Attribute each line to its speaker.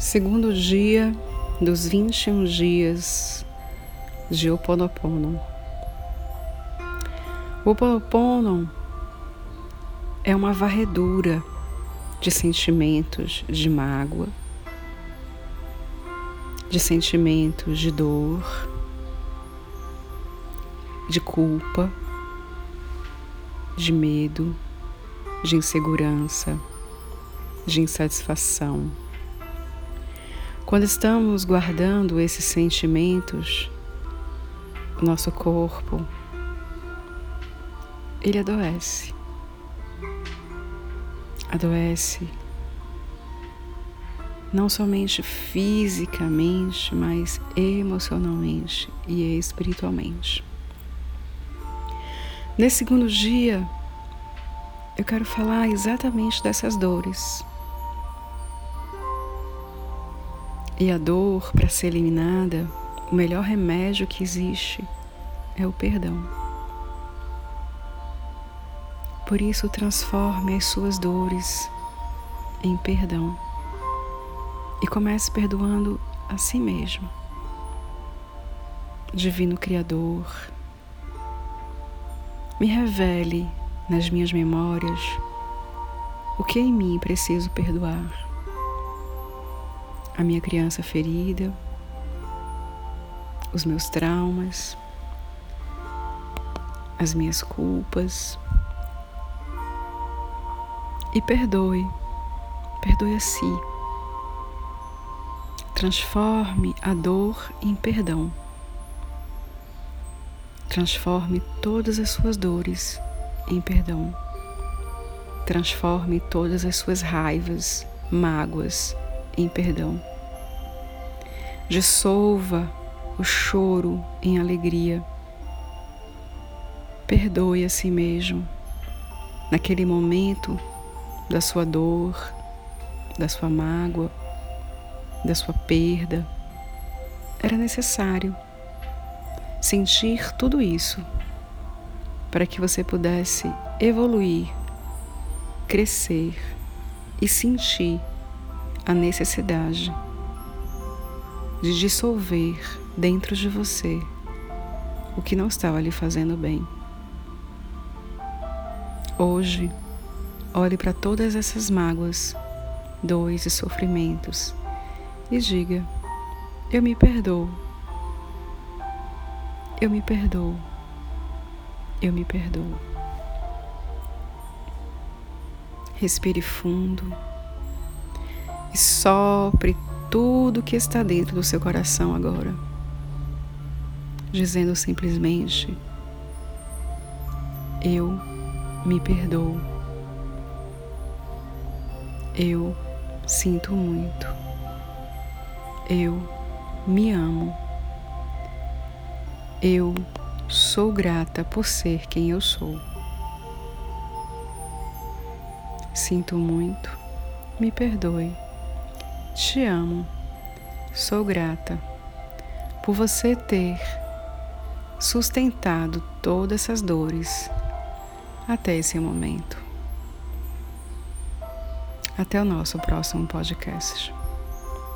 Speaker 1: Segundo dia dos 21 dias de Oponopono. O Oponopono é uma varredura de sentimentos de mágoa, de sentimentos de dor, de culpa, de medo, de insegurança, de insatisfação quando estamos guardando esses sentimentos, nosso corpo, ele adoece. Adoece não somente fisicamente, mas emocionalmente e espiritualmente. Nesse segundo dia, eu quero falar exatamente dessas dores E a dor, para ser eliminada, o melhor remédio que existe é o perdão. Por isso, transforme as suas dores em perdão e comece perdoando a si mesmo. Divino Criador, me revele nas minhas memórias o que em mim preciso perdoar a minha criança ferida, os meus traumas, as minhas culpas. E perdoe, perdoe a si. Transforme a dor em perdão. Transforme todas as suas dores em perdão. Transforme todas as suas raivas, mágoas em perdão dissolva o choro em alegria. Perdoe a si mesmo naquele momento da sua dor, da sua mágoa, da sua perda. Era necessário sentir tudo isso para que você pudesse evoluir, crescer e sentir a necessidade de dissolver dentro de você o que não estava lhe fazendo bem. Hoje, olhe para todas essas mágoas, dores e sofrimentos e diga: Eu me perdoo. Eu me perdoo. Eu me perdoo. Respire fundo e sopre tudo que está dentro do seu coração agora, dizendo simplesmente: Eu me perdoo. Eu sinto muito. Eu me amo. Eu sou grata por ser quem eu sou. Sinto muito. Me perdoe. Te amo, sou grata por você ter sustentado todas essas dores até esse momento. Até o nosso próximo podcast.